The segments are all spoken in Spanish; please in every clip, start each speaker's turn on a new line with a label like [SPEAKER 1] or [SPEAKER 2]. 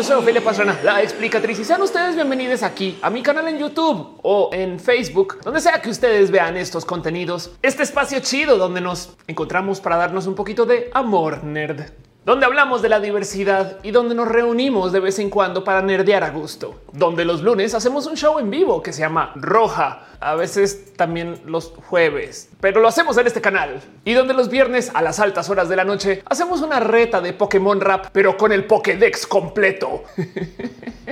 [SPEAKER 1] Yo soy Ofelia Pastrana, la explicatriz y sean ustedes bienvenidos aquí a mi canal en YouTube o en Facebook, donde sea que ustedes vean estos contenidos. Este espacio chido donde nos encontramos para darnos un poquito de amor nerd donde hablamos de la diversidad y donde nos reunimos de vez en cuando para nerdear a gusto, donde los lunes hacemos un show en vivo que se llama Roja, a veces también los jueves, pero lo hacemos en este canal y donde los viernes a las altas horas de la noche hacemos una reta de Pokémon Rap, pero con el Pokédex completo.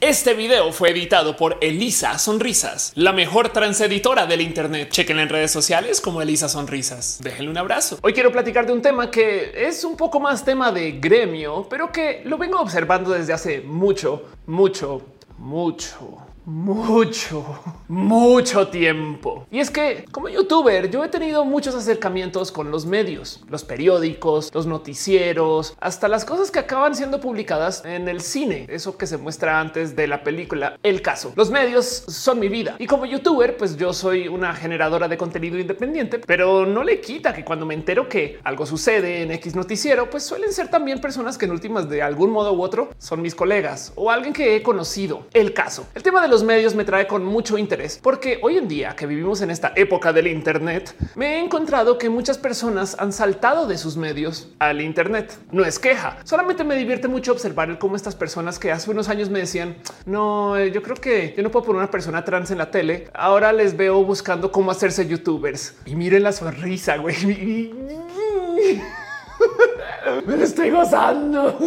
[SPEAKER 1] Este video fue editado por Elisa Sonrisas, la mejor transeditora del Internet. Chequen en redes sociales como Elisa Sonrisas. Déjenle un abrazo. Hoy quiero platicar de un tema que es un poco más tema de gremio, pero que lo vengo observando desde hace mucho, mucho, mucho mucho, mucho tiempo. Y es que como youtuber yo he tenido muchos acercamientos con los medios, los periódicos, los noticieros, hasta las cosas que acaban siendo publicadas en el cine, eso que se muestra antes de la película. El caso, los medios son mi vida y como youtuber pues yo soy una generadora de contenido independiente, pero no le quita que cuando me entero que algo sucede en X noticiero, pues suelen ser también personas que en últimas de algún modo u otro son mis colegas o alguien que he conocido. El caso, el tema de los medios me trae con mucho interés porque hoy en día que vivimos en esta época del Internet, me he encontrado que muchas personas han saltado de sus medios al Internet. No es queja, solamente me divierte mucho observar cómo estas personas que hace unos años me decían no, eh, yo creo que yo no puedo poner una persona trans en la tele. Ahora les veo buscando cómo hacerse youtubers y miren la sonrisa, güey. Me lo estoy gozando.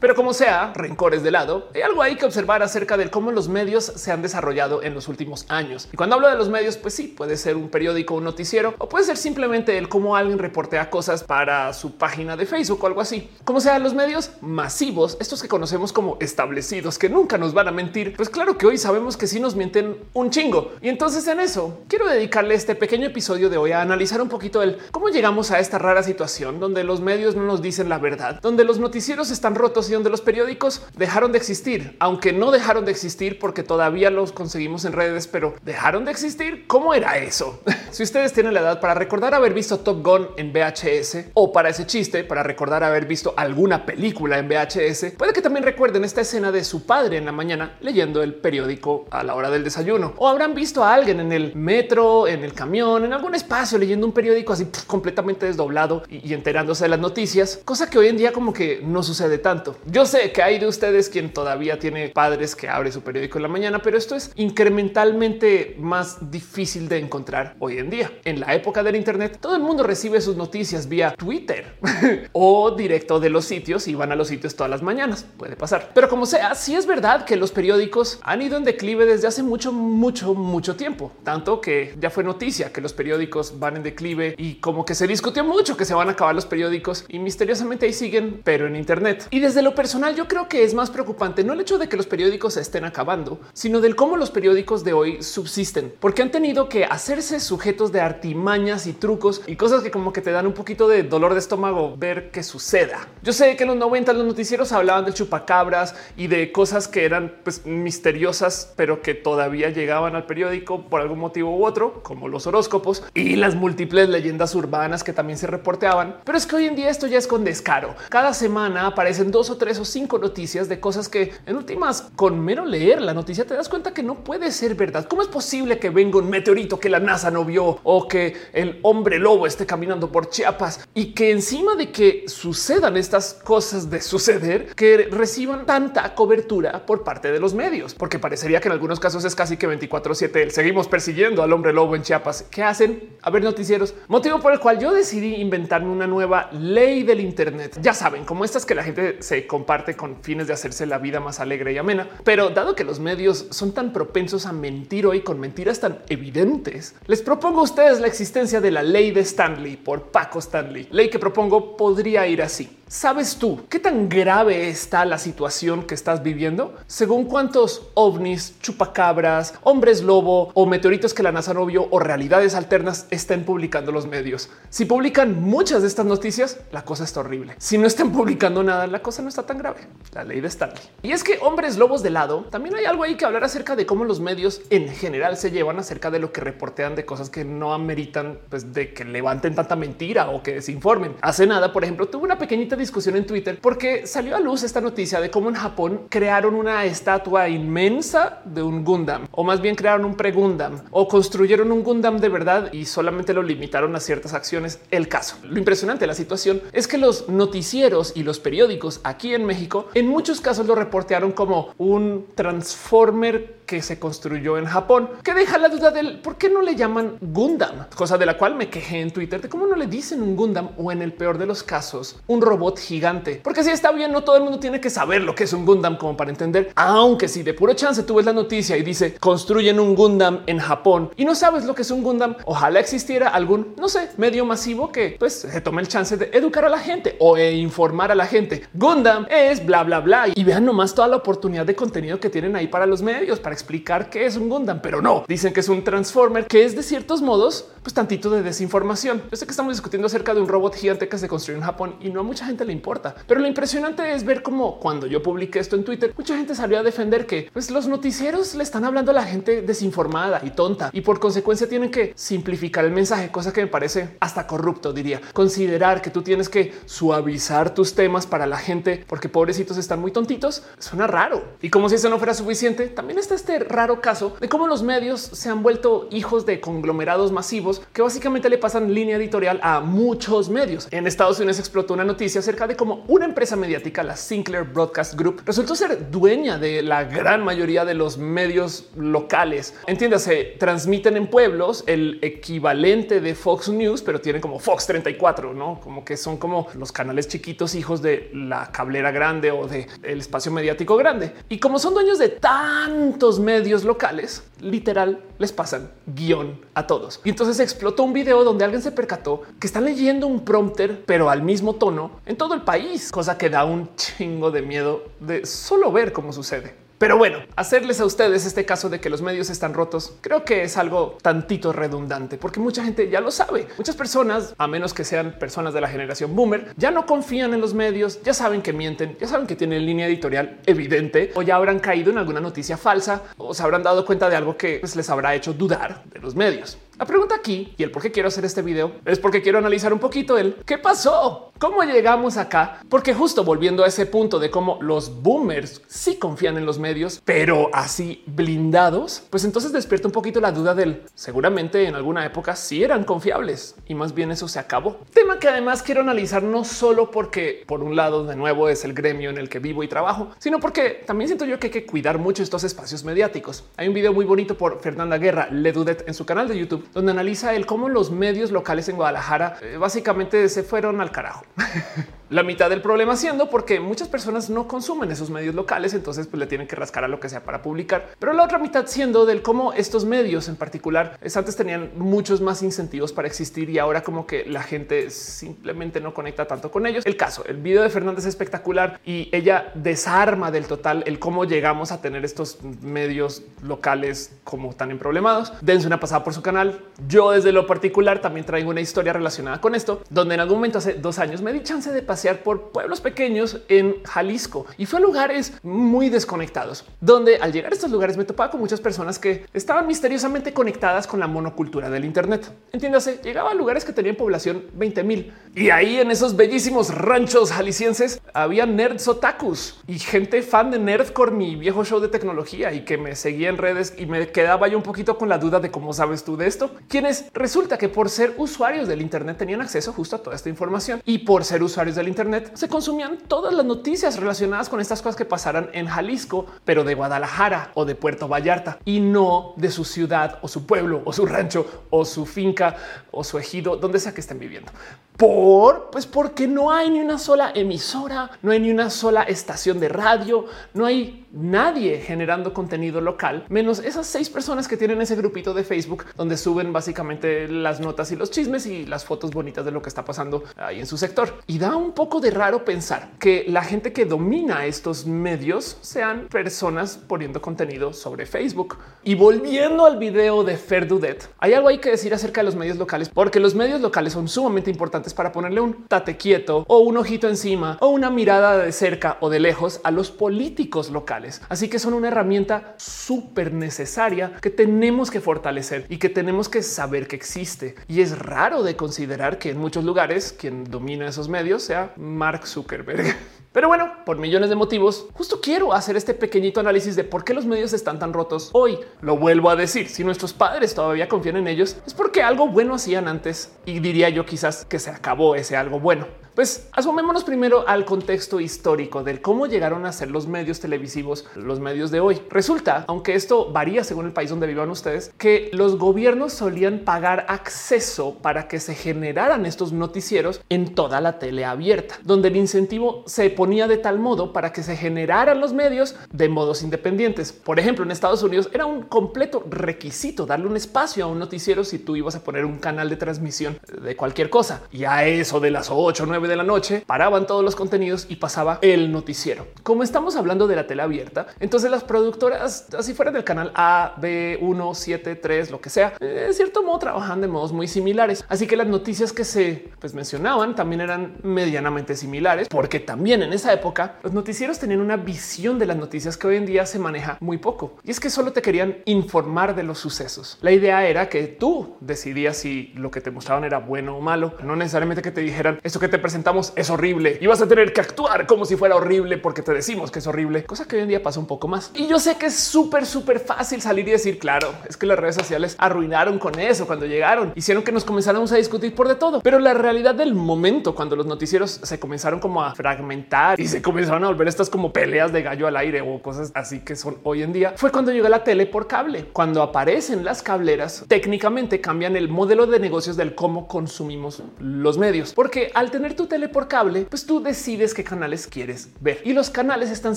[SPEAKER 1] Pero como sea, rencores de lado, hay algo ahí que observar acerca de cómo los medios se han desarrollado en los últimos años. Y cuando hablo de los medios, pues sí, puede ser un periódico, un noticiero, o puede ser simplemente el cómo alguien reportea cosas para su página de Facebook o algo así. Como sea, los medios masivos, estos que conocemos como establecidos, que nunca nos van a mentir, pues claro que hoy sabemos que sí nos mienten un chingo. Y entonces en eso quiero dedicarle este pequeño episodio de hoy a analizar un poquito el cómo llegamos a esta rara situación donde los medios no nos dicen la verdad, donde los noticieros están rotos y donde los periódicos dejaron de existir, aunque no dejaron de existir porque todavía los conseguimos en redes, pero dejaron de existir. ¿Cómo era eso? si ustedes tienen la edad para recordar haber visto Top Gun en VHS o para ese chiste, para recordar haber visto alguna película en VHS, puede que también recuerden esta escena de su padre en la mañana leyendo el periódico a la hora del desayuno o habrán visto a alguien en el metro, en el camión, en algún espacio leyendo un periódico así completamente desdoblado y, enterándose de las noticias cosa que hoy en día como que no sucede tanto. Yo sé que hay de ustedes quien todavía tiene padres que abre su periódico en la mañana, pero esto es incrementalmente más difícil de encontrar hoy en día. En la época del Internet, todo el mundo recibe sus noticias vía Twitter o directo de los sitios y van a los sitios todas las mañanas. Puede pasar, pero como sea, sí es verdad que los periódicos han ido en declive desde hace mucho, mucho, mucho tiempo, tanto que ya fue noticia que los periódicos van en declive y como que se discutió mucho que se van a acabar los periódicos y mister misteriosamente ahí siguen, pero en Internet. Y desde lo personal, yo creo que es más preocupante no el hecho de que los periódicos se estén acabando, sino del cómo los periódicos de hoy subsisten, porque han tenido que hacerse sujetos de artimañas y trucos y cosas que como que te dan un poquito de dolor de estómago ver que suceda. Yo sé que en los 90 los noticieros hablaban de chupacabras y de cosas que eran pues, misteriosas, pero que todavía llegaban al periódico por algún motivo u otro, como los horóscopos y las múltiples leyendas urbanas que también se reporteaban. Pero es que hoy en día esto ya con descaro. Cada semana aparecen dos o tres o cinco noticias de cosas que en últimas con mero leer la noticia te das cuenta que no puede ser verdad. ¿Cómo es posible que venga un meteorito que la NASA no vio o que el hombre lobo esté caminando por Chiapas y que encima de que sucedan estas cosas de suceder, que reciban tanta cobertura por parte de los medios? Porque parecería que en algunos casos es casi que 24 7 seguimos persiguiendo al hombre lobo en Chiapas. ¿Qué hacen? A ver noticieros. Motivo por el cual yo decidí inventarme una nueva ley del Internet. Ya saben, como estas que la gente se comparte con fines de hacerse la vida más alegre y amena. Pero dado que los medios son tan propensos a mentir hoy con mentiras tan evidentes, les propongo a ustedes la existencia de la ley de Stanley por Paco Stanley. Ley que propongo podría ir así. ¿Sabes tú qué tan grave está la situación que estás viviendo? Según cuántos ovnis, chupacabras, hombres lobo o meteoritos que la NASA no vio o realidades alternas estén publicando los medios. Si publican muchas de estas noticias, la cosa está está horrible. Si no están publicando nada, la cosa no está tan grave. La ley de Stanley. Y es que hombres lobos de lado, también hay algo ahí que hablar acerca de cómo los medios en general se llevan acerca de lo que reportean de cosas que no ameritan pues, de que levanten tanta mentira o que desinformen. Hace nada, por ejemplo, tuve una pequeñita discusión en Twitter porque salió a luz esta noticia de cómo en Japón crearon una estatua inmensa de un Gundam o más bien crearon un pre-Gundam o construyeron un Gundam de verdad y solamente lo limitaron a ciertas acciones. El caso. Lo impresionante de la situación es que los noticieros y los periódicos aquí en México en muchos casos lo reportearon como un transformer que se construyó en Japón, que deja la duda del por qué no le llaman Gundam, cosa de la cual me quejé en Twitter de cómo no le dicen un Gundam o en el peor de los casos un robot gigante, porque si está bien, no todo el mundo tiene que saber lo que es un Gundam como para entender, aunque si de puro chance tú ves la noticia y dice construyen un Gundam en Japón y no sabes lo que es un Gundam, ojalá existiera algún, no sé, medio masivo que pues se tome el chance de educar a la gente o e informar a la gente. Gundam es bla, bla, bla y vean nomás toda la oportunidad de contenido que tienen ahí para los medios, para explicar qué es un Gundam, pero no dicen que es un Transformer, que es de ciertos modos, pues tantito de desinformación. Yo sé que estamos discutiendo acerca de un robot gigante que se construyó en Japón y no a mucha gente le importa, pero lo impresionante es ver cómo cuando yo publiqué esto en Twitter, mucha gente salió a defender que pues, los noticieros le están hablando a la gente desinformada y tonta y por consecuencia tienen que simplificar el mensaje, cosa que me parece hasta corrupto, diría. Considerar que tú tienes que suavizar tus temas para la gente porque pobrecitos están muy tontitos, suena raro. Y como si eso no fuera suficiente, también está este raro caso de cómo los medios se han vuelto hijos de conglomerados masivos que básicamente le pasan línea editorial a muchos medios. En Estados Unidos explotó una noticia acerca de cómo una empresa mediática, la Sinclair Broadcast Group, resultó ser dueña de la gran mayoría de los medios locales. Entiéndase, transmiten en pueblos el equivalente de Fox News, pero tienen como Fox 34, no como que son como los canales chiquitos hijos de la cablera grande o de el espacio mediático grande. Y como son dueños de tantos medios locales, literal les pasan guion a todos. Y entonces explotó un video donde alguien se percató que están leyendo un prompter, pero al mismo tono en todo el país, cosa que da un chingo de miedo de solo ver cómo sucede. Pero bueno, hacerles a ustedes este caso de que los medios están rotos, creo que es algo tantito redundante, porque mucha gente ya lo sabe. Muchas personas, a menos que sean personas de la generación boomer, ya no confían en los medios, ya saben que mienten, ya saben que tienen línea editorial evidente, o ya habrán caído en alguna noticia falsa, o se habrán dado cuenta de algo que pues, les habrá hecho dudar de los medios. La pregunta aquí y el por qué quiero hacer este video es porque quiero analizar un poquito el qué pasó, cómo llegamos acá, porque justo volviendo a ese punto de cómo los boomers sí confían en los medios, pero así blindados, pues entonces despierta un poquito la duda del seguramente en alguna época sí eran confiables y más bien eso se acabó. Tema que además quiero analizar no solo porque por un lado de nuevo es el gremio en el que vivo y trabajo, sino porque también siento yo que hay que cuidar mucho estos espacios mediáticos. Hay un video muy bonito por Fernanda Guerra, Ledudet en su canal de YouTube donde analiza el cómo los medios locales en Guadalajara eh, básicamente se fueron al carajo. La mitad del problema siendo porque muchas personas no consumen esos medios locales, entonces pues, le tienen que rascar a lo que sea para publicar. Pero la otra mitad siendo del cómo estos medios en particular antes tenían muchos más incentivos para existir y ahora como que la gente simplemente no conecta tanto con ellos. El caso, el video de Fernández es espectacular y ella desarma del total el cómo llegamos a tener estos medios locales como tan emproblemados. Dense una pasada por su canal. Yo desde lo particular también traigo una historia relacionada con esto, donde en algún momento hace dos años me di chance de pasear por pueblos pequeños en Jalisco. Y fue a lugares muy desconectados, donde al llegar a estos lugares me topaba con muchas personas que estaban misteriosamente conectadas con la monocultura del Internet. Entiéndase, llegaba a lugares que tenían población 20 mil. Y ahí en esos bellísimos ranchos jaliscienses había nerds otakus y gente fan de Nerdcore, mi viejo show de tecnología y que me seguía en redes y me quedaba yo un poquito con la duda de cómo sabes tú de esto, quienes resulta que por ser usuarios del Internet tenían acceso justo a toda esta información. Y por ser usuarios del Internet se consumían todas las noticias relacionadas con estas cosas que pasaran en Jalisco, pero de Guadalajara o de Puerto Vallarta y no de su ciudad o su pueblo o su rancho o su finca o su ejido, donde sea que estén viviendo. Por pues porque no hay ni una sola emisora, no hay ni una sola estación de radio, no hay nadie generando contenido local, menos esas seis personas que tienen ese grupito de Facebook donde suben básicamente las notas y los chismes y las fotos bonitas de lo que está pasando ahí en su sector. Y da un poco de raro pensar que la gente que domina estos medios sean personas poniendo contenido sobre Facebook. Y volviendo al video de Fer Dudet, hay algo hay que decir acerca de los medios locales, porque los medios locales son sumamente importantes para ponerle un tate quieto o un ojito encima o una mirada de cerca o de lejos a los políticos locales. Así que son una herramienta súper necesaria que tenemos que fortalecer y que tenemos que saber que existe. Y es raro de considerar que en muchos lugares quien domina esos medios sea Mark Zuckerberg. Pero bueno, por millones de motivos, justo quiero hacer este pequeñito análisis de por qué los medios están tan rotos hoy. Lo vuelvo a decir, si nuestros padres todavía confían en ellos, es porque algo bueno hacían antes y diría yo quizás que se acabó ese algo bueno. Pues asomémonos primero al contexto histórico del cómo llegaron a ser los medios televisivos, los medios de hoy. Resulta, aunque esto varía según el país donde vivan ustedes, que los gobiernos solían pagar acceso para que se generaran estos noticieros en toda la tele abierta, donde el incentivo se ponía de tal modo para que se generaran los medios de modos independientes. Por ejemplo, en Estados Unidos era un completo requisito darle un espacio a un noticiero si tú ibas a poner un canal de transmisión de cualquier cosa. Y a eso de las 8 o 9 de la noche, paraban todos los contenidos y pasaba el noticiero. Como estamos hablando de la tele abierta, entonces las productoras, así fuera del canal A, B, 1, 7, 3, lo que sea, de cierto modo trabajan de modos muy similares. Así que las noticias que se pues, mencionaban también eran medianamente similares, porque también en esa época los noticieros tenían una visión de las noticias que hoy en día se maneja muy poco. Y es que solo te querían informar de los sucesos. La idea era que tú decidías si lo que te mostraban era bueno o malo, no necesariamente que te dijeran esto que te presentamos es horrible y vas a tener que actuar como si fuera horrible porque te decimos que es horrible, cosa que hoy en día pasa un poco más. Y yo sé que es súper, súper fácil salir y decir, claro, es que las redes sociales arruinaron con eso cuando llegaron, hicieron que nos comenzáramos a discutir por de todo. Pero la realidad del momento, cuando los noticieros se comenzaron como a fragmentar y se comenzaron a volver estas como peleas de gallo al aire o cosas así que son hoy en día, fue cuando llegó la tele por cable. Cuando aparecen las cableras, técnicamente cambian el modelo de negocios del cómo consumimos los medios, porque al tener tu tele por cable, pues tú decides qué canales quieres ver y los canales están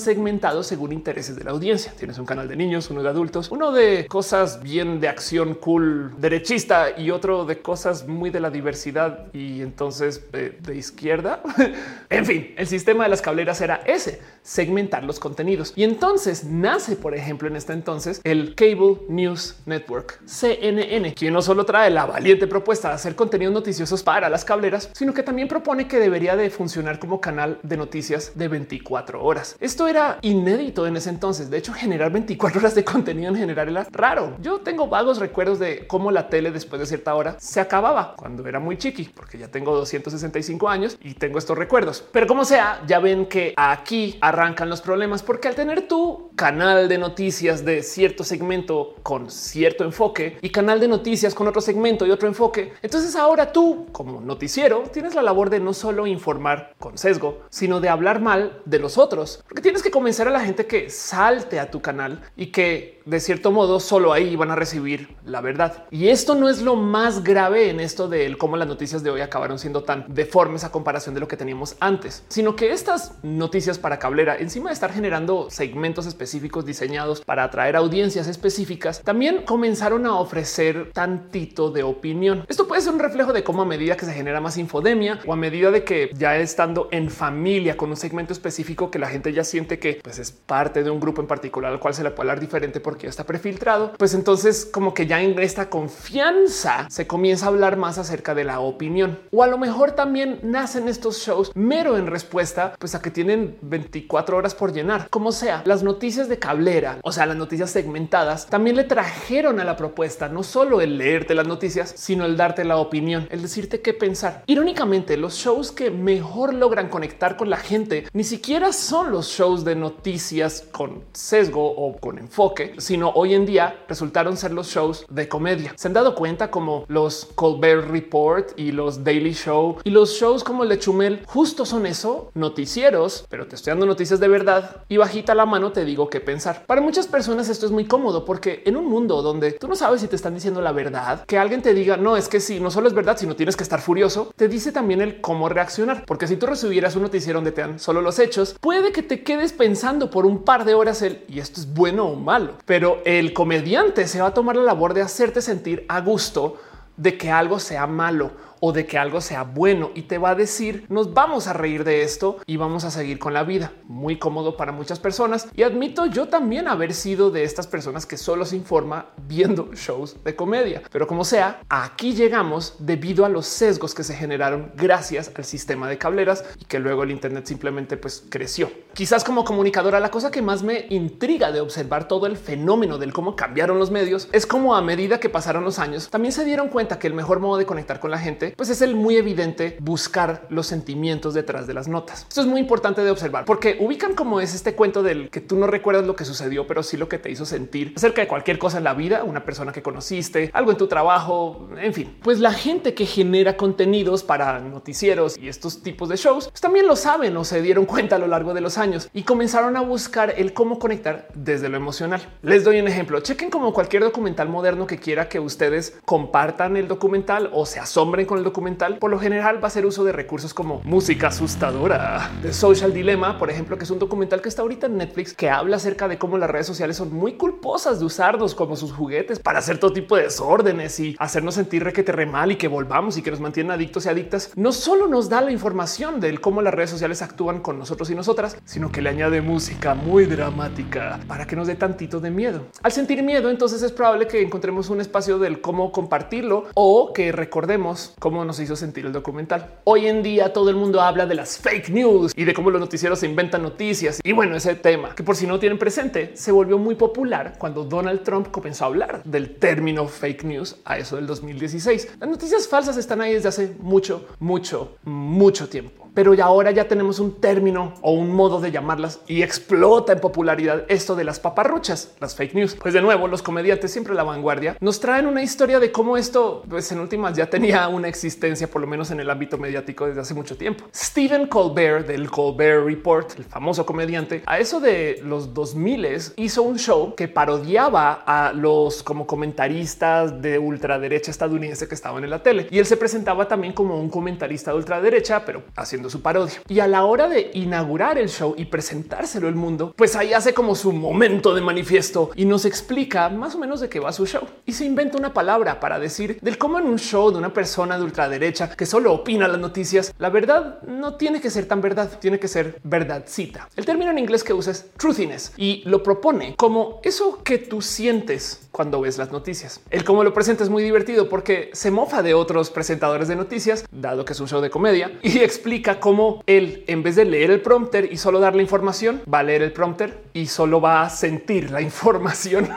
[SPEAKER 1] segmentados según intereses de la audiencia. Tienes un canal de niños, uno de adultos, uno de cosas bien de acción cool derechista y otro de cosas muy de la diversidad y entonces de, de izquierda. en fin, el sistema de las cableras era ese, segmentar los contenidos. Y entonces nace, por ejemplo, en este entonces el Cable News Network, CNN, quien no solo trae la valiente propuesta de hacer contenidos noticiosos para las cableras, sino que también propone que debería de funcionar como canal de noticias de 24 horas. Esto era inédito en ese entonces. De hecho, generar 24 horas de contenido en general era raro. Yo tengo vagos recuerdos de cómo la tele después de cierta hora se acababa cuando era muy chiqui, porque ya tengo 265 años y tengo estos recuerdos. Pero como sea, ya ven que aquí arrancan los problemas, porque al tener tu canal de noticias de cierto segmento con cierto enfoque y canal de noticias con otro segmento y otro enfoque, entonces ahora tú como noticiero tienes la labor de no solo solo informar con sesgo, sino de hablar mal de los otros, porque tienes que convencer a la gente que salte a tu canal y que de cierto modo solo ahí van a recibir la verdad. Y esto no es lo más grave en esto de cómo las noticias de hoy acabaron siendo tan deformes a comparación de lo que teníamos antes, sino que estas noticias para cablera, encima de estar generando segmentos específicos diseñados para atraer audiencias específicas, también comenzaron a ofrecer tantito de opinión. Esto puede ser un reflejo de cómo a medida que se genera más infodemia o a medida de que ya estando en familia con un segmento específico que la gente ya siente que pues, es parte de un grupo en particular al cual se le puede hablar diferente porque ya está prefiltrado, pues entonces como que ya en esta confianza se comienza a hablar más acerca de la opinión. O a lo mejor también nacen estos shows mero en respuesta pues a que tienen 24 horas por llenar. Como sea, las noticias de cablera, o sea, las noticias segmentadas, también le trajeron a la propuesta no solo el leerte las noticias, sino el darte la opinión, el decirte qué pensar. Irónicamente, los shows que mejor logran conectar con la gente ni siquiera son los shows de noticias con sesgo o con enfoque, sino hoy en día resultaron ser los shows de comedia. Se han dado cuenta como los Colbert Report y los Daily Show y los shows como el de Chumel justo son eso, noticieros, pero te estoy dando noticias de verdad y bajita la mano te digo qué pensar. Para muchas personas esto es muy cómodo porque en un mundo donde tú no sabes si te están diciendo la verdad, que alguien te diga no es que si no solo es verdad, sino tienes que estar furioso, te dice también el cómo reaccionar. Porque si tú recibieras un noticiero donde te dan solo los hechos, puede que te quedes pensando por un par de horas el y esto es bueno o malo, pero el comediante se va a tomar la labor de hacerte sentir a gusto de que algo sea malo o de que algo sea bueno y te va a decir nos vamos a reír de esto y vamos a seguir con la vida. Muy cómodo para muchas personas y admito yo también haber sido de estas personas que solo se informa viendo shows de comedia. Pero como sea, aquí llegamos debido a los sesgos que se generaron gracias al sistema de cableras y que luego el Internet simplemente pues creció. Quizás como comunicadora, la cosa que más me intriga de observar todo el fenómeno del cómo cambiaron los medios es como a medida que pasaron los años, también se dieron cuenta que el mejor modo de conectar con la gente pues es el muy evidente buscar los sentimientos detrás de las notas. Esto es muy importante de observar porque ubican como es este cuento del que tú no recuerdas lo que sucedió, pero sí lo que te hizo sentir acerca de cualquier cosa en la vida, una persona que conociste, algo en tu trabajo, en fin. Pues la gente que genera contenidos para noticieros y estos tipos de shows pues también lo saben o se dieron cuenta a lo largo de los años y comenzaron a buscar el cómo conectar desde lo emocional. Les doy un ejemplo. Chequen como cualquier documental moderno que quiera que ustedes compartan el documental o se asombren con el documental. Por lo general va a ser uso de recursos como música asustadora de Social Dilemma, por ejemplo, que es un documental que está ahorita en Netflix que habla acerca de cómo las redes sociales son muy culposas de usarnos como sus juguetes para hacer todo tipo de desórdenes y hacernos sentir que te re mal y que volvamos y que nos mantienen adictos y adictas. No solo nos da la información del cómo las redes sociales actúan con nosotros y nosotras, sino que le añade música muy dramática para que nos dé tantito de miedo. Al sentir miedo, entonces es probable que encontremos un espacio del cómo compartirlo o que recordemos cómo nos hizo sentir el documental. Hoy en día todo el mundo habla de las fake news y de cómo los noticieros se inventan noticias. Y bueno, ese tema que por si no tienen presente se volvió muy popular cuando Donald Trump comenzó a hablar del término fake news a eso del 2016. Las noticias falsas están ahí desde hace mucho, mucho, mucho tiempo pero ya ahora ya tenemos un término o un modo de llamarlas y explota en popularidad esto de las paparruchas, las fake news. Pues de nuevo, los comediantes siempre la vanguardia nos traen una historia de cómo esto, pues en últimas ya tenía una existencia, por lo menos en el ámbito mediático desde hace mucho tiempo. Stephen Colbert del Colbert Report, el famoso comediante, a eso de los 2000 hizo un show que parodiaba a los como comentaristas de ultraderecha estadounidense que estaban en la tele y él se presentaba también como un comentarista de ultraderecha, pero haciendo su parodia. Y a la hora de inaugurar el show y presentárselo al mundo, pues ahí hace como su momento de manifiesto y nos explica más o menos de qué va su show. Y se inventa una palabra para del cómo en un show de una persona de ultraderecha que solo opina las noticias, la verdad no tiene que ser tan verdad, tiene que ser verdadcita. El término en inglés que usa es truthiness y lo propone como eso que tú sientes cuando ves las noticias. El cómo lo presenta es muy divertido porque se mofa de otros presentadores de noticias, dado que es un show de comedia, y explica cómo él, en vez de leer el prompter y solo dar la información, va a leer el prompter y solo va a sentir la información.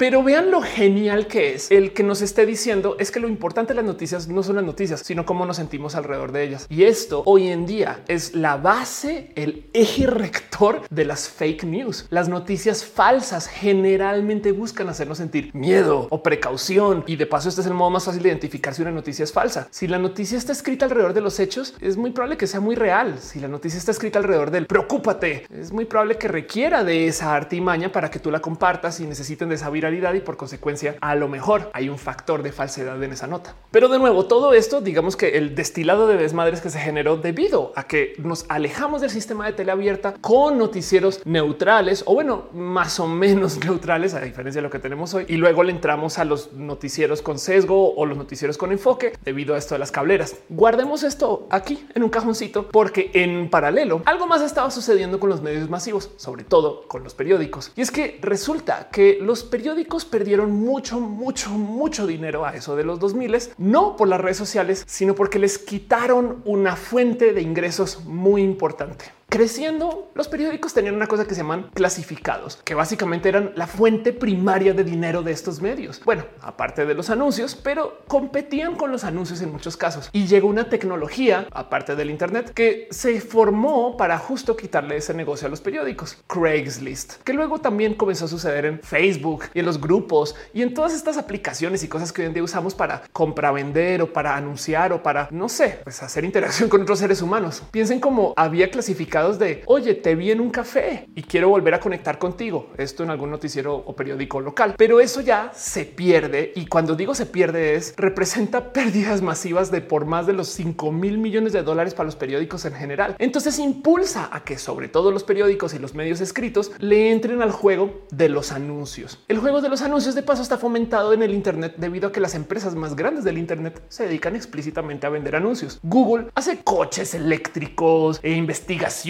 [SPEAKER 1] Pero vean lo genial que es el que nos esté diciendo es que lo importante de las noticias no son las noticias, sino cómo nos sentimos alrededor de ellas. Y esto hoy en día es la base, el eje rector de las fake news. Las noticias falsas generalmente buscan hacernos sentir miedo o precaución. Y de paso, este es el modo más fácil de identificar si una noticia es falsa. Si la noticia está escrita alrededor de los hechos, es muy probable que sea muy real. Si la noticia está escrita alrededor del preocúpate, es muy probable que requiera de esa artimaña para que tú la compartas y necesiten de esa y por consecuencia a lo mejor hay un factor de falsedad en esa nota. Pero de nuevo, todo esto digamos que el destilado de desmadres que se generó debido a que nos alejamos del sistema de tele abierta con noticieros neutrales o bueno, más o menos neutrales a diferencia de lo que tenemos hoy y luego le entramos a los noticieros con sesgo o los noticieros con enfoque debido a esto de las cableras. Guardemos esto aquí en un cajoncito porque en paralelo algo más estaba sucediendo con los medios masivos, sobre todo con los periódicos. Y es que resulta que los periódicos perdieron mucho, mucho, mucho dinero a eso de los 2000, no por las redes sociales, sino porque les quitaron una fuente de ingresos muy importante. Creciendo, los periódicos tenían una cosa que se llaman clasificados, que básicamente eran la fuente primaria de dinero de estos medios. Bueno, aparte de los anuncios, pero competían con los anuncios en muchos casos. Y llegó una tecnología, aparte del Internet, que se formó para justo quitarle ese negocio a los periódicos, Craigslist, que luego también comenzó a suceder en Facebook y en los grupos y en todas estas aplicaciones y cosas que hoy en día usamos para compra, vender o para anunciar o para, no sé, pues hacer interacción con otros seres humanos. Piensen cómo había clasificado de oye, te vi en un café y quiero volver a conectar contigo. Esto en algún noticiero o periódico local, pero eso ya se pierde. Y cuando digo se pierde es representa pérdidas masivas de por más de los 5 mil millones de dólares para los periódicos en general. Entonces impulsa a que sobre todo los periódicos y los medios escritos le entren al juego de los anuncios. El juego de los anuncios de paso está fomentado en el Internet debido a que las empresas más grandes del Internet se dedican explícitamente a vender anuncios. Google hace coches eléctricos e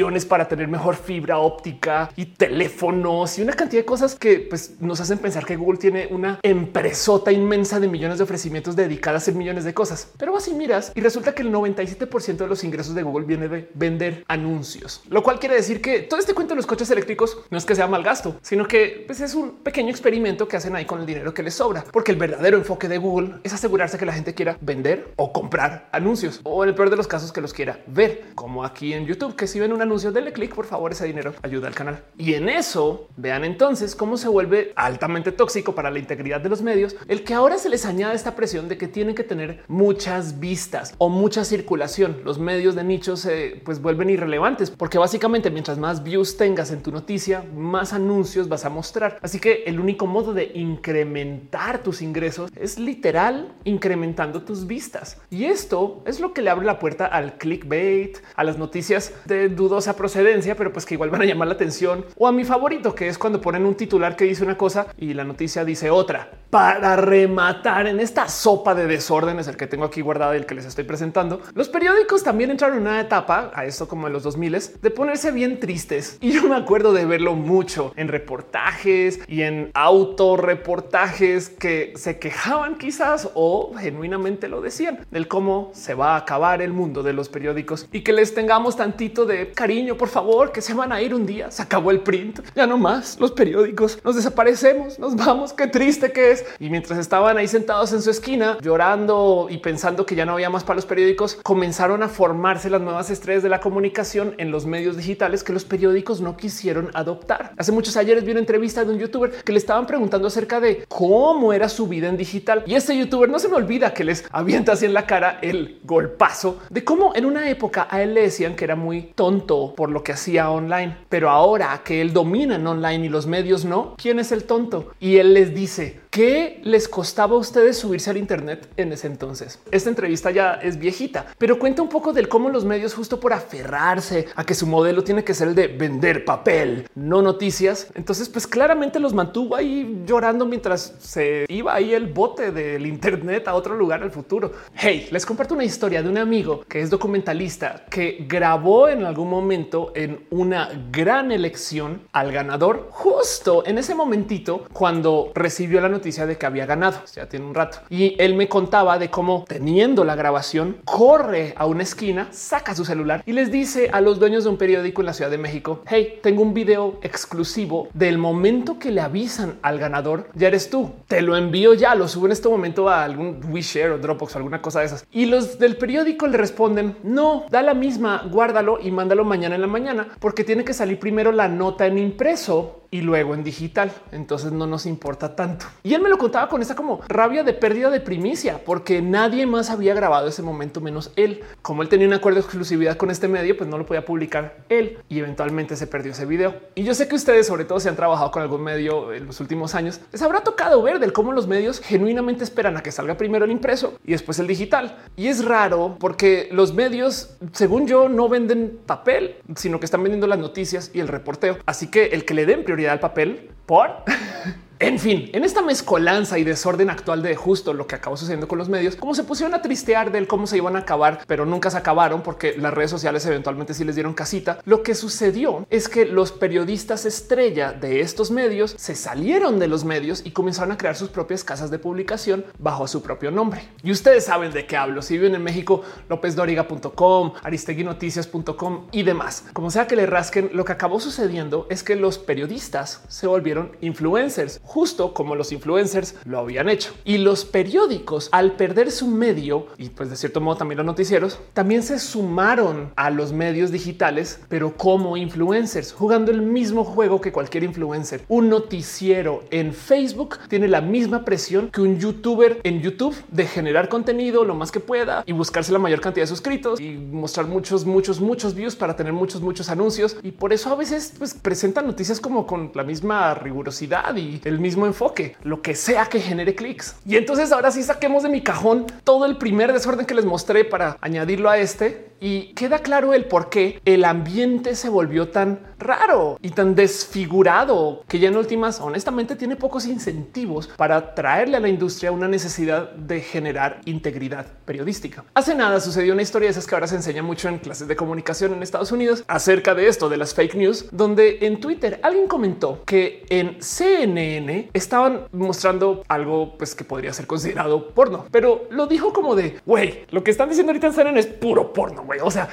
[SPEAKER 1] investigaciones para tener mejor fibra óptica y teléfonos y una cantidad de cosas que pues, nos hacen pensar que Google tiene una empresota inmensa de millones de ofrecimientos dedicadas a hacer millones de cosas. Pero así miras y resulta que el 97% de los ingresos de Google viene de vender anuncios, lo cual quiere decir que todo este cuento de los coches eléctricos no es que sea mal gasto, sino que pues, es un pequeño experimento que hacen ahí con el dinero que les sobra, porque el verdadero enfoque de Google es asegurarse que la gente quiera vender o comprar anuncios o en el peor de los casos que los quiera ver, como aquí en YouTube, que si ven un anuncio, denle clic, por favor, ese dinero ayuda al canal. Y en eso vean entonces cómo se vuelve altamente tóxico para la integridad de los medios, el que ahora se les añade esta presión de que tienen que tener muchas vistas o mucha circulación. Los medios de nichos se pues vuelven irrelevantes porque básicamente mientras más views tengas en tu noticia, más anuncios vas a mostrar. Así que el único modo de incrementar tus ingresos es literal incrementando tus vistas. Y esto es lo que le abre la puerta al clickbait, a las noticias de dudosa procedencia, pero pues que igual van a llamar la atención o a mi favorito, que es cuando ponen un titular que dice una cosa y la noticia dice otra. Para rematar en esta sopa de desórdenes, el que tengo aquí guardado y el que les estoy presentando, los periódicos también entraron en una etapa a esto como en los 2000 de ponerse bien tristes. Y yo me acuerdo de verlo mucho en reportajes y en autorreportajes que se quejaban quizás o genuinamente lo decían del cómo se va a acabar el mundo de los periódicos y que les tengamos tantito de cariño, por favor, que se van a ir un día. Se acabó el print, ya no más los periódicos, nos desaparecemos, nos vamos. Qué triste que es. Y mientras estaban ahí sentados en su esquina llorando y pensando que ya no había más para los periódicos, comenzaron a formarse las nuevas estrellas de la comunicación en los medios digitales que los periódicos no quisieron adoptar. Hace muchos ayeres vi una entrevista de un youtuber que le estaban preguntando acerca de cómo era su vida en digital. Y este youtuber no se me olvida que les avienta así en la cara el golpazo de cómo en una época a él le decían que era muy tonto por lo que hacía online, pero ahora que él domina en online y los medios no, ¿quién es el tonto? Y él les dice, ¿Qué les costaba a ustedes subirse al Internet en ese entonces? Esta entrevista ya es viejita, pero cuenta un poco del cómo los medios justo por aferrarse a que su modelo tiene que ser el de vender papel, no noticias. Entonces, pues claramente los mantuvo ahí llorando mientras se iba ahí el bote del Internet a otro lugar al futuro. Hey, les comparto una historia de un amigo que es documentalista que grabó en algún momento en una gran elección al ganador justo en ese momentito cuando recibió la noticia noticia de que había ganado. Ya tiene un rato y él me contaba de cómo teniendo la grabación corre a una esquina, saca su celular y les dice a los dueños de un periódico en la Ciudad de México: Hey, tengo un video exclusivo del momento que le avisan al ganador. Ya eres tú. Te lo envío ya. Lo subo en este momento a algún WeShare o Dropbox o alguna cosa de esas. Y los del periódico le responden: No, da la misma, guárdalo y mándalo mañana en la mañana porque tiene que salir primero la nota en impreso y luego en digital. Entonces no nos importa tanto. Y él me lo contaba con esa como rabia de pérdida de primicia, porque nadie más había grabado ese momento menos él. Como él tenía un acuerdo de exclusividad con este medio, pues no lo podía publicar él y eventualmente se perdió ese video. Y yo sé que ustedes, sobre todo si han trabajado con algún medio en los últimos años, les habrá tocado ver del cómo los medios genuinamente esperan a que salga primero el impreso y después el digital. Y es raro porque los medios, según yo, no venden papel, sino que están vendiendo las noticias y el reporteo. Así que el que le den prioridad al papel por En fin, en esta mezcolanza y desorden actual de justo lo que acabó sucediendo con los medios, como se pusieron a tristear del cómo se iban a acabar, pero nunca se acabaron porque las redes sociales eventualmente sí les dieron casita. Lo que sucedió es que los periodistas estrella de estos medios se salieron de los medios y comenzaron a crear sus propias casas de publicación bajo su propio nombre. Y ustedes saben de qué hablo. Si viven en México, lópezdoriga.com, aristeguinoticias.com y demás. Como sea que le rasquen, lo que acabó sucediendo es que los periodistas se volvieron influencers justo como los influencers lo habían hecho. Y los periódicos, al perder su medio y pues de cierto modo también los noticieros, también se sumaron a los medios digitales, pero como influencers, jugando el mismo juego que cualquier influencer. Un noticiero en Facebook tiene la misma presión que un youtuber en YouTube de generar contenido lo más que pueda y buscarse la mayor cantidad de suscritos y mostrar muchos, muchos, muchos views para tener muchos, muchos anuncios. Y por eso a veces pues, presentan noticias como con la misma rigurosidad y el mismo enfoque, lo que sea que genere clics. Y entonces ahora sí saquemos de mi cajón todo el primer desorden que les mostré para añadirlo a este y queda claro el por qué el ambiente se volvió tan raro y tan desfigurado que ya en últimas, honestamente, tiene pocos incentivos para traerle a la industria una necesidad de generar integridad periodística. Hace nada sucedió una historia de esas que ahora se enseña mucho en clases de comunicación en Estados Unidos acerca de esto de las fake news, donde en Twitter alguien comentó que en CNN estaban mostrando algo pues, que podría ser considerado porno, pero lo dijo como de güey, lo que están diciendo ahorita en es puro porno. O sea,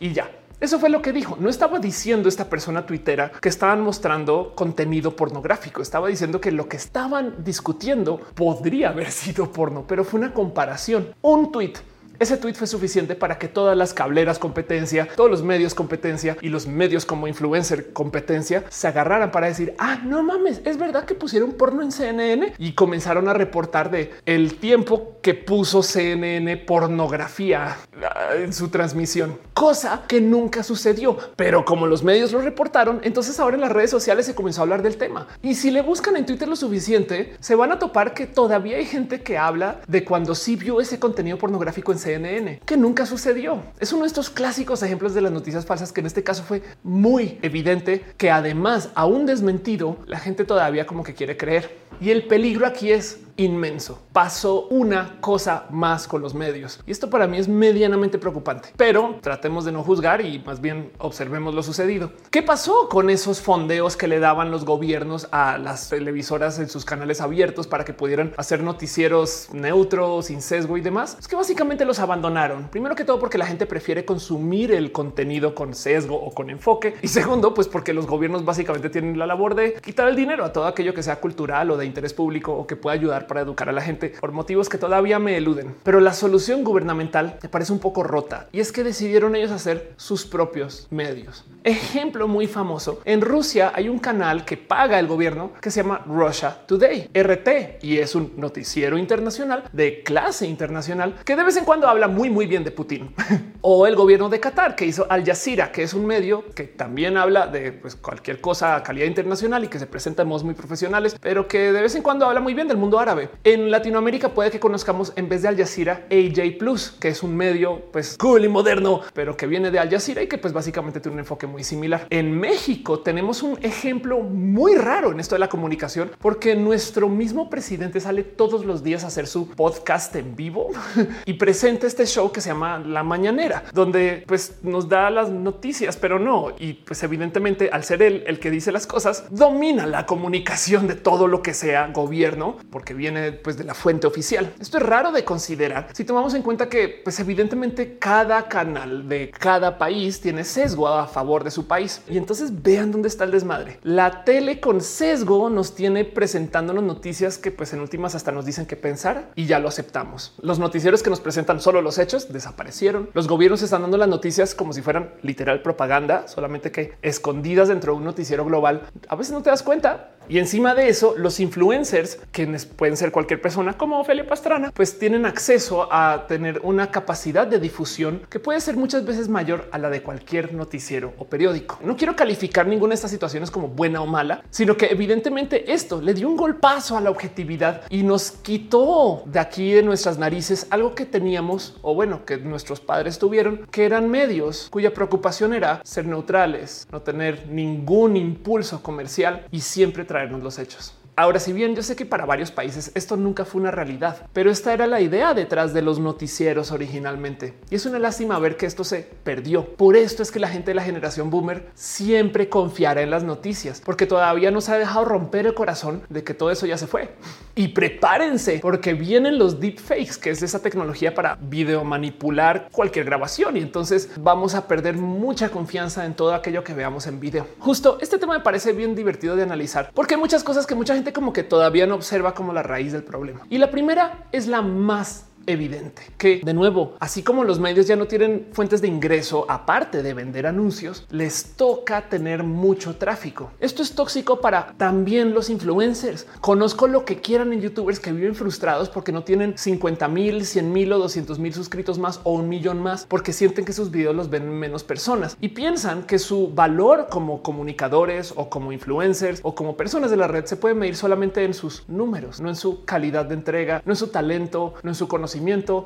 [SPEAKER 1] y ya. Eso fue lo que dijo. No estaba diciendo esta persona tuitera que estaban mostrando contenido pornográfico. Estaba diciendo que lo que estaban discutiendo podría haber sido porno, pero fue una comparación. Un tuit ese tweet fue suficiente para que todas las cableras competencia, todos los medios competencia y los medios como influencer competencia se agarraran para decir, ah, no mames, es verdad que pusieron porno en CNN y comenzaron a reportar de el tiempo que puso CNN pornografía en su transmisión, cosa que nunca sucedió. Pero como los medios lo reportaron, entonces ahora en las redes sociales se comenzó a hablar del tema. Y si le buscan en Twitter lo suficiente, se van a topar que todavía hay gente que habla de cuando sí vio ese contenido pornográfico en CNN, que nunca sucedió. Es uno de estos clásicos ejemplos de las noticias falsas que en este caso fue muy evidente que además, aún desmentido, la gente todavía como que quiere creer. Y el peligro aquí es inmenso. Pasó una cosa más con los medios y esto para mí es medianamente preocupante, pero tratemos de no juzgar y más bien observemos lo sucedido. ¿Qué pasó con esos fondeos que le daban los gobiernos a las televisoras en sus canales abiertos para que pudieran hacer noticieros neutros, sin sesgo y demás? Es que básicamente los abandonaron. Primero que todo porque la gente prefiere consumir el contenido con sesgo o con enfoque y segundo, pues porque los gobiernos básicamente tienen la labor de quitar el dinero a todo aquello que sea cultural o de interés público o que pueda ayudar para educar a la gente por motivos que todavía me eluden. Pero la solución gubernamental me parece un poco rota y es que decidieron ellos hacer sus propios medios. Ejemplo muy famoso. En Rusia hay un canal que paga el gobierno que se llama Russia Today, RT, y es un noticiero internacional de clase internacional que de vez en cuando habla muy, muy bien de Putin. o el gobierno de Qatar que hizo Al Jazeera, que es un medio que también habla de pues, cualquier cosa a calidad internacional y que se presenta en modos muy profesionales, pero que de vez en cuando habla muy bien del mundo árabe. En Latinoamérica puede que conozcamos en vez de Al Jazeera AJ Plus, que es un medio pues cool y moderno, pero que viene de Al Jazeera y que pues básicamente tiene un enfoque muy similar. En México tenemos un ejemplo muy raro en esto de la comunicación, porque nuestro mismo presidente sale todos los días a hacer su podcast en vivo y presenta este show que se llama La Mañanera, donde pues nos da las noticias, pero no. Y pues evidentemente al ser él el que dice las cosas, domina la comunicación de todo lo que sea gobierno, porque viene pues de la fuente oficial. Esto es raro de considerar si tomamos en cuenta que pues evidentemente cada canal de cada país tiene sesgo a favor de su país. Y entonces vean dónde está el desmadre. La tele con sesgo nos tiene presentándonos noticias que pues en últimas hasta nos dicen que pensar y ya lo aceptamos. Los noticieros que nos presentan solo los hechos desaparecieron. Los gobiernos están dando las noticias como si fueran literal propaganda, solamente que escondidas dentro de un noticiero global. A veces no te das cuenta. Y encima de eso, los influencers, quienes pueden ser cualquier persona como Ofelia Pastrana, pues tienen acceso a tener una capacidad de difusión que puede ser muchas veces mayor a la de cualquier noticiero o periódico. No quiero calificar ninguna de estas situaciones como buena o mala, sino que evidentemente esto le dio un golpazo a la objetividad y nos quitó de aquí de nuestras narices algo que teníamos o bueno, que nuestros padres tuvieron, que eran medios cuya preocupación era ser neutrales, no tener ningún impulso comercial y siempre traernos los hechos. Ahora, si bien yo sé que para varios países esto nunca fue una realidad, pero esta era la idea detrás de los noticieros originalmente. Y es una lástima ver que esto se perdió. Por esto es que la gente de la generación boomer siempre confiará en las noticias, porque todavía nos ha dejado romper el corazón de que todo eso ya se fue. Y prepárense porque vienen los deepfakes, que es esa tecnología para video manipular cualquier grabación. Y entonces vamos a perder mucha confianza en todo aquello que veamos en video. Justo este tema me parece bien divertido de analizar porque hay muchas cosas que mucha gente como que todavía no observa como la raíz del problema. Y la primera es la más evidente que de nuevo, así como los medios ya no tienen fuentes de ingreso aparte de vender anuncios, les toca tener mucho tráfico. Esto es tóxico para también los influencers. Conozco lo que quieran en youtubers que viven frustrados porque no tienen 50 mil, 100 mil o 200 mil suscritos más o un millón más porque sienten que sus videos los ven menos personas y piensan que su valor como comunicadores o como influencers o como personas de la red se puede medir solamente en sus números, no en su calidad de entrega, no en su talento, no en su conocimiento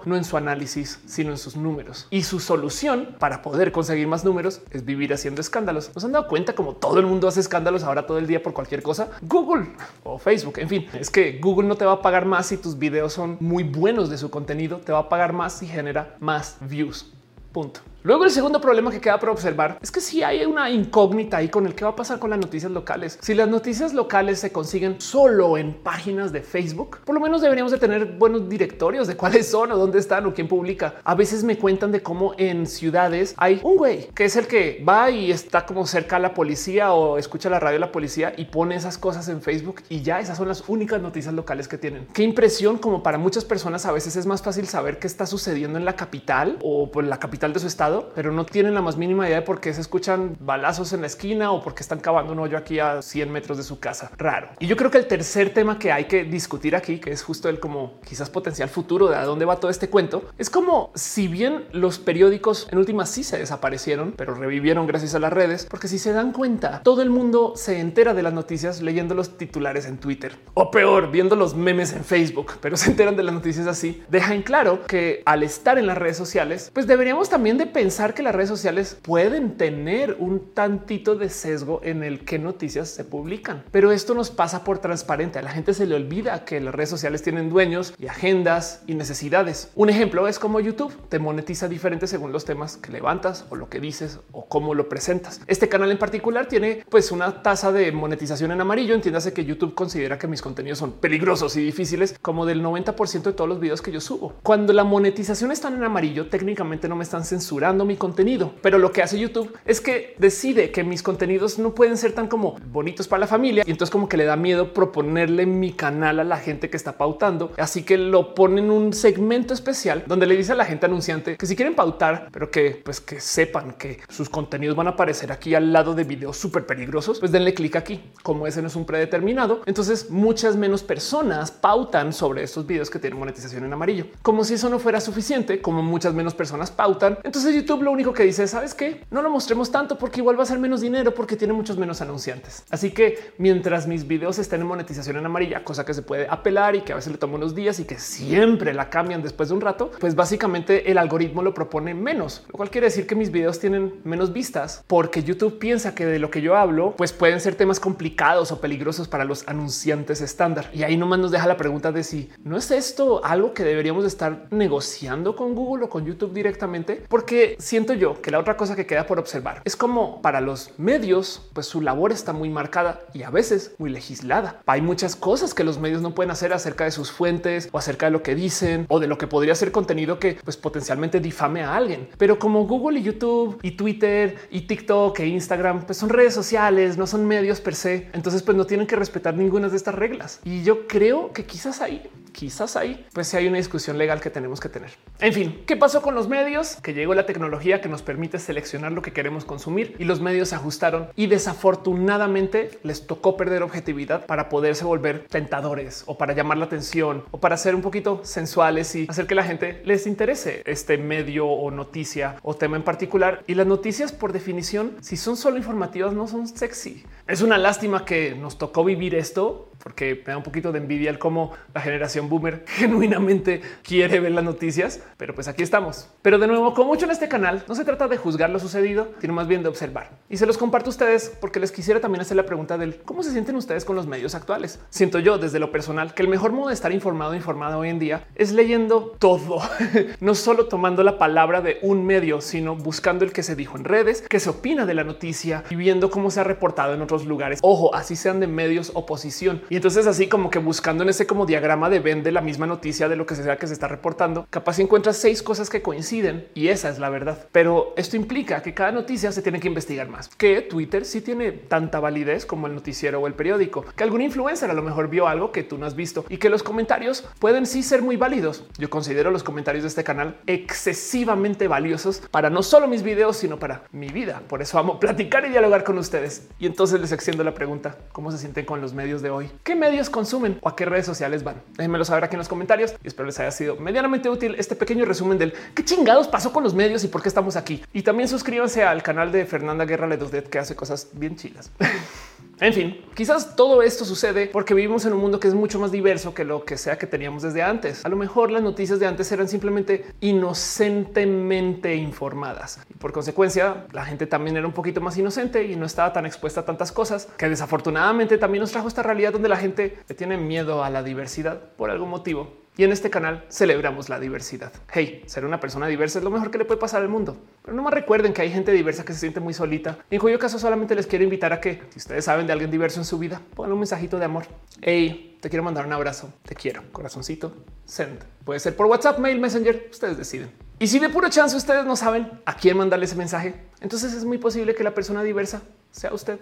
[SPEAKER 1] no en su análisis, sino en sus números. Y su solución para poder conseguir más números es vivir haciendo escándalos. ¿Nos han dado cuenta como todo el mundo hace escándalos ahora todo el día por cualquier cosa? Google o Facebook, en fin, es que Google no te va a pagar más si tus videos son muy buenos de su contenido, te va a pagar más si genera más views. Punto. Luego el segundo problema que queda por observar es que si hay una incógnita ahí con el que va a pasar con las noticias locales. Si las noticias locales se consiguen solo en páginas de Facebook, por lo menos deberíamos de tener buenos directorios de cuáles son o dónde están o quién publica. A veces me cuentan de cómo en ciudades hay un güey que es el que va y está como cerca a la policía o escucha la radio de la policía y pone esas cosas en Facebook y ya esas son las únicas noticias locales que tienen. Qué impresión como para muchas personas a veces es más fácil saber qué está sucediendo en la capital o por la capital de su estado pero no tienen la más mínima idea de por qué se escuchan balazos en la esquina o por qué están cavando un hoyo aquí a 100 metros de su casa. Raro. Y yo creo que el tercer tema que hay que discutir aquí, que es justo el como quizás potencial futuro de a dónde va todo este cuento, es como si bien los periódicos en últimas sí se desaparecieron, pero revivieron gracias a las redes, porque si se dan cuenta, todo el mundo se entera de las noticias leyendo los titulares en Twitter o peor, viendo los memes en Facebook, pero se enteran de las noticias así. Deja en claro que al estar en las redes sociales, pues deberíamos también de pensar que las redes sociales pueden tener un tantito de sesgo en el que noticias se publican, pero esto nos pasa por transparente. A la gente se le olvida que las redes sociales tienen dueños y agendas y necesidades. Un ejemplo es como YouTube te monetiza diferente según los temas que levantas o lo que dices o cómo lo presentas. Este canal en particular tiene pues una tasa de monetización en amarillo. Entiéndase que YouTube considera que mis contenidos son peligrosos y difíciles como del 90% de todos los videos que yo subo. Cuando la monetización está en amarillo, técnicamente no me están censurando mi contenido. Pero lo que hace YouTube es que decide que mis contenidos no pueden ser tan como bonitos para la familia y entonces como que le da miedo proponerle mi canal a la gente que está pautando. Así que lo pone en un segmento especial donde le dice a la gente anunciante que si quieren pautar, pero que pues que sepan que sus contenidos van a aparecer aquí al lado de videos súper peligrosos, pues denle clic aquí. Como ese no es un predeterminado, entonces muchas menos personas pautan sobre estos videos que tienen monetización en amarillo. Como si eso no fuera suficiente, como muchas menos personas pautan, entonces YouTube lo único que dice, sabes que no lo mostremos tanto porque igual va a ser menos dinero porque tiene muchos menos anunciantes. Así que mientras mis videos estén en monetización en amarilla, cosa que se puede apelar y que a veces le toma unos días y que siempre la cambian después de un rato, pues básicamente el algoritmo lo propone menos, lo cual quiere decir que mis videos tienen menos vistas porque YouTube piensa que de lo que yo hablo, pues pueden ser temas complicados o peligrosos para los anunciantes estándar. Y ahí nomás nos deja la pregunta de si no es esto algo que deberíamos estar negociando con Google o con YouTube directamente, porque siento yo que la otra cosa que queda por observar es como para los medios, pues su labor está muy marcada y a veces muy legislada. Hay muchas cosas que los medios no pueden hacer acerca de sus fuentes o acerca de lo que dicen o de lo que podría ser contenido que pues potencialmente difame a alguien. Pero como Google y YouTube y Twitter y TikTok e Instagram pues son redes sociales, no son medios per se, entonces pues no tienen que respetar ninguna de estas reglas. Y yo creo que quizás ahí quizás ahí pues si hay una discusión legal que tenemos que tener. En fin, ¿qué pasó con los medios? Que llegó la tecnología que nos permite seleccionar lo que queremos consumir y los medios se ajustaron y desafortunadamente les tocó perder objetividad para poderse volver tentadores o para llamar la atención o para ser un poquito sensuales y hacer que la gente les interese este medio o noticia o tema en particular. Y las noticias por definición, si son solo informativas, no son sexy. Es una lástima que nos tocó vivir esto porque me da un poquito de envidia el cómo la generación boomer genuinamente quiere ver las noticias, pero pues aquí estamos. Pero de nuevo, como mucho en este canal, no se trata de juzgar lo sucedido, sino más bien de observar. Y se los comparto a ustedes porque les quisiera también hacer la pregunta del cómo se sienten ustedes con los medios actuales. Siento yo desde lo personal que el mejor modo de estar informado informado hoy en día es leyendo todo, no solo tomando la palabra de un medio, sino buscando el que se dijo en redes, que se opina de la noticia y viendo cómo se ha reportado en otros lugares. Ojo, así sean de medios oposición Y entonces así como que buscando en ese como diagrama de vende la misma noticia de lo que sea que se está reportando, capaz encuentras seis cosas que coinciden y esa es la verdad. Pero esto implica que cada noticia se tiene que investigar más, que Twitter sí tiene tanta validez como el noticiero o el periódico, que algún influencer a lo mejor vio algo que tú no has visto y que los comentarios pueden sí ser muy válidos. Yo considero los comentarios de este canal excesivamente valiosos para no solo mis videos, sino para mi vida. Por eso amo platicar y dialogar con ustedes. Y entonces les extiendo la pregunta, ¿cómo se sienten con los medios de hoy? ¿Qué medios consumen o a qué redes sociales van? Déjenmelo saber aquí en los comentarios y espero les haya sido medianamente útil este pequeño resumen del qué chingados pasó con los medios y por qué estamos aquí. Y también suscríbanse al canal de Fernanda Guerra Ledodet que hace cosas bien chidas. En fin, quizás todo esto sucede porque vivimos en un mundo que es mucho más diverso que lo que sea que teníamos desde antes. A lo mejor las noticias de antes eran simplemente inocentemente informadas y por consecuencia la gente también era un poquito más inocente y no estaba tan expuesta a tantas cosas que desafortunadamente también nos trajo esta realidad donde la gente tiene miedo a la diversidad por algún motivo. Y en este canal celebramos la diversidad. Hey, ser una persona diversa es lo mejor que le puede pasar al mundo. Pero no más recuerden que hay gente diversa que se siente muy solita. En cuyo caso solamente les quiero invitar a que, si ustedes saben de alguien diverso en su vida, pongan un mensajito de amor. Hey, te quiero mandar un abrazo. Te quiero. Corazoncito. Send. Puede ser por WhatsApp, mail, Messenger. Ustedes deciden. Y si de puro chance ustedes no saben a quién mandarle ese mensaje, entonces es muy posible que la persona diversa sea usted.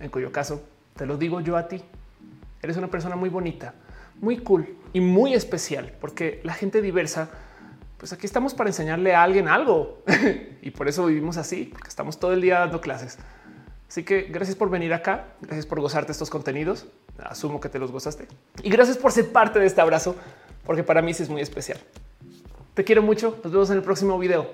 [SPEAKER 1] En cuyo caso, te lo digo yo a ti. Eres una persona muy bonita muy cool y muy especial, porque la gente diversa, pues aquí estamos para enseñarle a alguien algo y por eso vivimos así, porque estamos todo el día dando clases. Así que gracias por venir acá, gracias por gozarte estos contenidos, asumo que te los gozaste y gracias por ser parte de este abrazo, porque para mí sí es muy especial. Te quiero mucho, nos vemos en el próximo video.